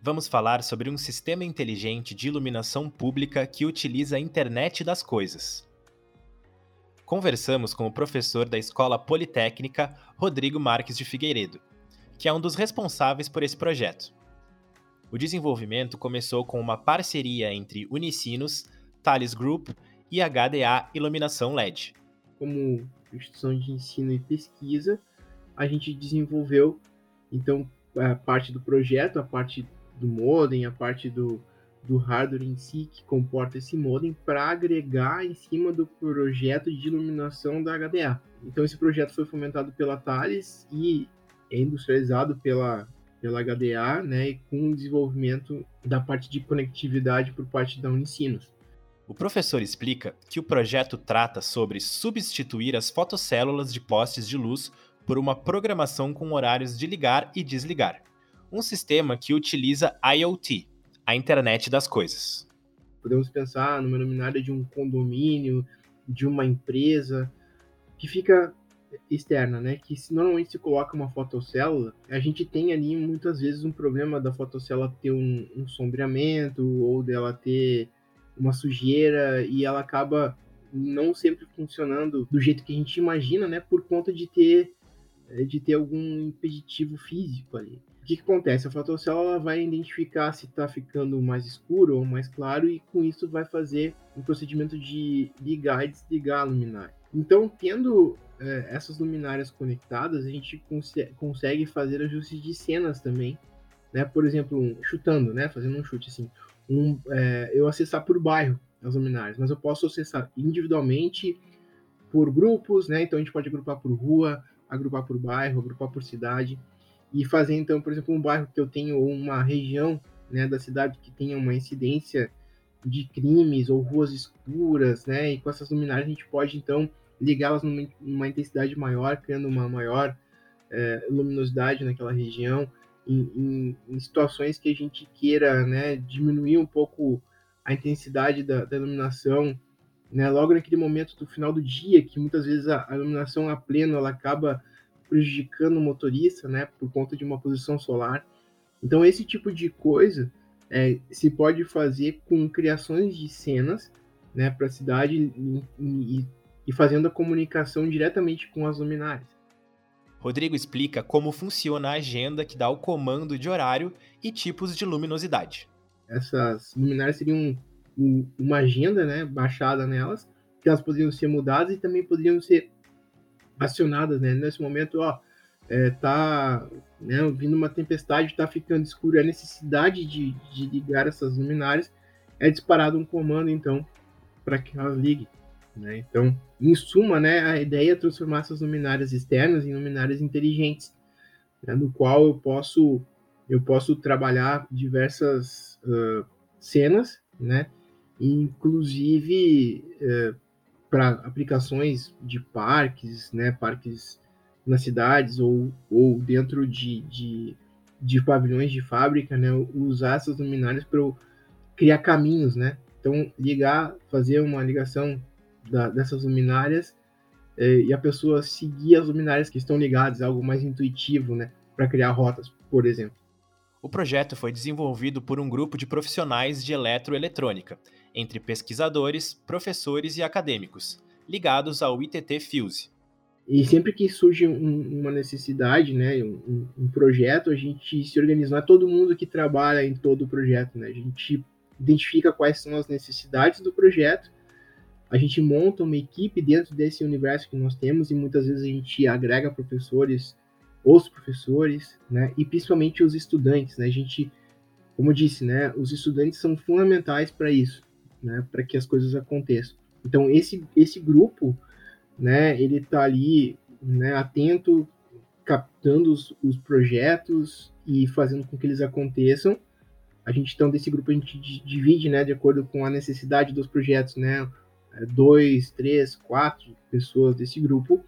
vamos falar sobre um sistema inteligente de iluminação pública que utiliza a internet das coisas. Conversamos com o professor da Escola Politécnica, Rodrigo Marques de Figueiredo, que é um dos responsáveis por esse projeto. O desenvolvimento começou com uma parceria entre Unicinos, Thales Group e HDA Iluminação LED. Como instituição de ensino e pesquisa, a gente desenvolveu então a parte do projeto, a parte do modem, a parte do, do hardware em si que comporta esse modem para agregar em cima do projeto de iluminação da HDA. Então esse projeto foi fomentado pela Thales e é industrializado pela pela HDA, né, com o desenvolvimento da parte de conectividade por parte da Unicinos. O professor explica que o projeto trata sobre substituir as fotocélulas de postes de luz por uma programação com horários de ligar e desligar um sistema que utiliza IoT, a internet das coisas. Podemos pensar numa luminária de um condomínio, de uma empresa, que fica externa, né? Que se normalmente se coloca uma fotocélula, a gente tem ali muitas vezes um problema da fotocélula ter um, um sombreamento ou dela ter uma sujeira e ela acaba não sempre funcionando do jeito que a gente imagina, né? Por conta de ter de ter algum impeditivo físico ali o que, que, acontece? A fotocélula vai identificar se está ficando mais escuro ou mais claro e com isso vai fazer um procedimento de ligar e desligar a luminária. Então, tendo é, essas luminárias conectadas, a gente cons consegue fazer ajustes de cenas também, né? Por exemplo, chutando, né? Fazendo um chute assim, um, é, eu acessar por bairro as luminárias, mas eu posso acessar individualmente por grupos, né? Então a gente pode agrupar por rua, agrupar por bairro, agrupar por cidade e fazer então, por exemplo, um bairro que eu tenho ou uma região né, da cidade que tenha uma incidência de crimes ou ruas escuras, né? E com essas luminárias a gente pode então ligá-las numa, numa, intensidade maior, criando uma maior é, luminosidade naquela região, em, em, em, situações que a gente queira, né, diminuir um pouco a intensidade da, da, iluminação, né? Logo naquele momento do final do dia, que muitas vezes a, a iluminação a pleno ela acaba prejudicando o motorista, né, por conta de uma posição solar. Então, esse tipo de coisa é, se pode fazer com criações de cenas, né, para a cidade e, e, e fazendo a comunicação diretamente com as luminárias. Rodrigo explica como funciona a agenda que dá o comando de horário e tipos de luminosidade. Essas luminárias seriam uma agenda, né, baixada nelas, que elas poderiam ser mudadas e também poderiam ser acionadas, né? Nesse momento, ó, é, tá né, vindo uma tempestade, tá ficando escuro, a necessidade de, de ligar essas luminárias é disparado um comando, então, para que elas liguem. Né? Então, em suma, né, a ideia é transformar essas luminárias externas em luminárias inteligentes, né, no qual eu posso eu posso trabalhar diversas uh, cenas, né, inclusive uh, para aplicações de parques, né, parques nas cidades ou, ou dentro de, de, de pavilhões de fábrica, né, usar essas luminárias para criar caminhos, né? Então, ligar, fazer uma ligação da, dessas luminárias é, e a pessoa seguir as luminárias que estão ligadas, algo mais intuitivo, né, para criar rotas, por exemplo. O projeto foi desenvolvido por um grupo de profissionais de eletroeletrônica, entre pesquisadores, professores e acadêmicos, ligados ao ITT Fuse. E sempre que surge um, uma necessidade, né, um, um, projeto, a gente se organiza. Não é todo mundo que trabalha em todo o projeto, né? A gente identifica quais são as necessidades do projeto, a gente monta uma equipe dentro desse universo que nós temos e muitas vezes a gente agrega professores, os professores, né, e principalmente os estudantes, né? A gente, como eu disse, né, os estudantes são fundamentais para isso né, para que as coisas aconteçam. Então esse esse grupo, né, ele está ali, né, atento, captando os, os, projetos e fazendo com que eles aconteçam, A gente, então, desse grupo, a gente divide, né, de acordo com a necessidade dos projetos, né, é, dois, três, quatro pessoas desse grupo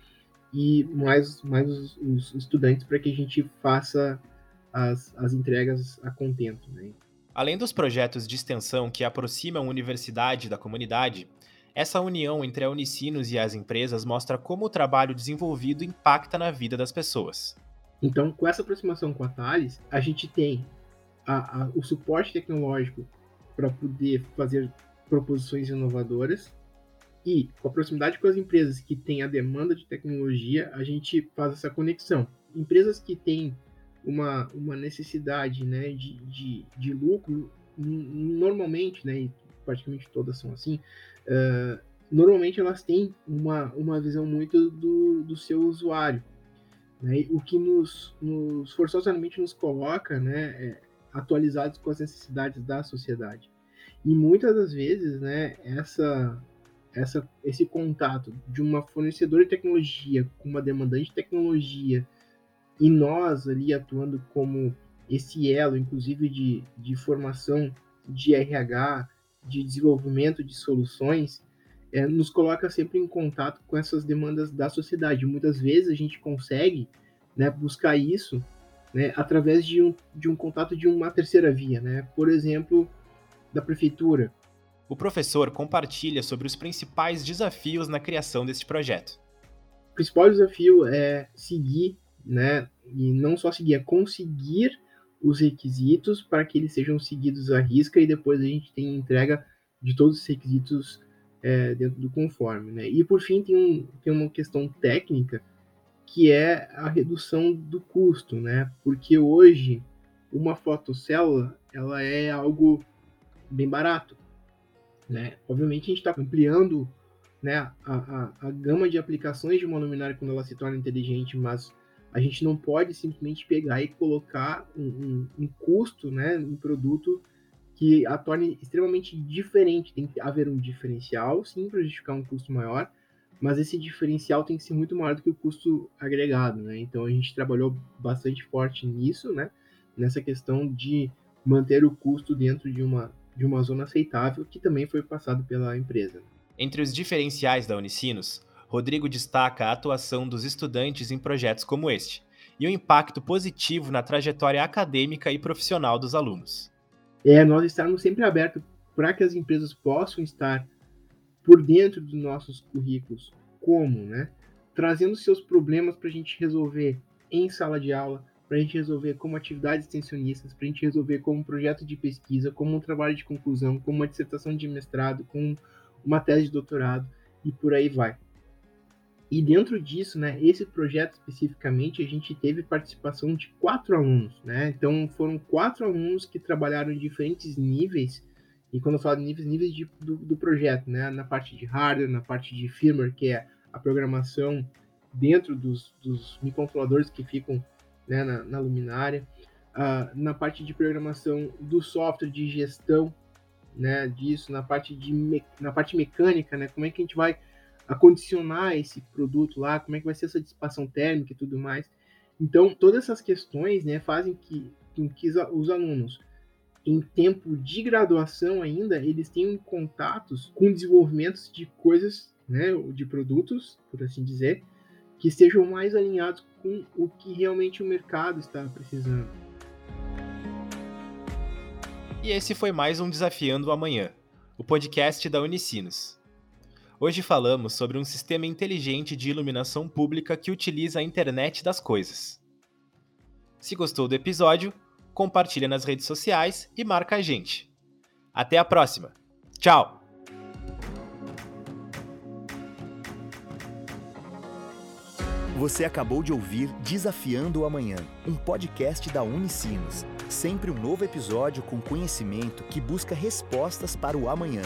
e mais, mais os, os estudantes para que a gente faça as, as entregas a contento, né. Além dos projetos de extensão que aproximam a universidade da comunidade, essa união entre a Unicinos e as empresas mostra como o trabalho desenvolvido impacta na vida das pessoas. Então, com essa aproximação com a Thales, a gente tem a, a, o suporte tecnológico para poder fazer proposições inovadoras e com a proximidade com as empresas que têm a demanda de tecnologia, a gente faz essa conexão. Empresas que têm uma, uma necessidade né, de, de, de lucro, normalmente, né, e praticamente todas são assim, uh, normalmente elas têm uma, uma visão muito do, do seu usuário. Né, o que nos, nos forçosamente nos coloca né, é, atualizados com as necessidades da sociedade. E muitas das vezes, né, essa, essa, esse contato de uma fornecedora de tecnologia com uma demandante de tecnologia e nós ali atuando como esse elo, inclusive de, de formação de RH, de desenvolvimento de soluções, é, nos coloca sempre em contato com essas demandas da sociedade. Muitas vezes a gente consegue né, buscar isso né, através de um, de um contato de uma terceira via, né? por exemplo, da prefeitura. O professor compartilha sobre os principais desafios na criação deste projeto. O principal desafio é seguir né? E não só seguir, é conseguir os requisitos para que eles sejam seguidos à risca e depois a gente tem entrega de todos os requisitos é, dentro do conforme, né? E por fim tem, um, tem uma questão técnica que é a redução do custo, né? Porque hoje uma fotocélula ela é algo bem barato, né? Obviamente a gente está ampliando né, a, a, a, gama de aplicações de uma luminária quando ela se torna inteligente, mas a gente não pode simplesmente pegar e colocar um, um, um custo, né, um produto que a torne extremamente diferente. Tem que haver um diferencial, sim, para justificar um custo maior, mas esse diferencial tem que ser muito maior do que o custo agregado, né? Então a gente trabalhou bastante forte nisso, né? Nessa questão de manter o custo dentro de uma, de uma zona aceitável, que também foi passado pela empresa. Entre os diferenciais da Unicinos, Rodrigo destaca a atuação dos estudantes em projetos como este e o impacto positivo na trajetória acadêmica e profissional dos alunos. É, nós estarmos sempre abertos para que as empresas possam estar por dentro dos nossos currículos, como, né? Trazendo seus problemas para a gente resolver em sala de aula, para a gente resolver como atividades extensionistas, para a gente resolver como projeto de pesquisa, como um trabalho de conclusão, como uma dissertação de mestrado, como uma tese de doutorado e por aí vai. E dentro disso, né, esse projeto especificamente, a gente teve participação de quatro alunos, né? Então foram quatro alunos que trabalharam em diferentes níveis. E quando eu falo de níveis, níveis de, do, do, projeto, né? Na parte de hardware, na parte de firmware, que é a programação dentro dos, dos microcontroladores que ficam né, na, na luminária, uh, na parte de programação do software de gestão, né? Disso, na parte de na parte mecânica, né? Como é que a gente vai acondicionar esse produto lá, como é que vai ser essa dissipação térmica e tudo mais. Então, todas essas questões né, fazem que, que os alunos, em tempo de graduação ainda, eles tenham contatos com desenvolvimentos de coisas, né, de produtos, por assim dizer, que estejam mais alinhados com o que realmente o mercado está precisando. E esse foi mais um Desafiando o Amanhã, o podcast da Unicinos. Hoje falamos sobre um sistema inteligente de iluminação pública que utiliza a internet das coisas. Se gostou do episódio, compartilha nas redes sociais e marca a gente. Até a próxima. Tchau! Você acabou de ouvir Desafiando o Amanhã, um podcast da Unicinos. Sempre um novo episódio com conhecimento que busca respostas para o amanhã.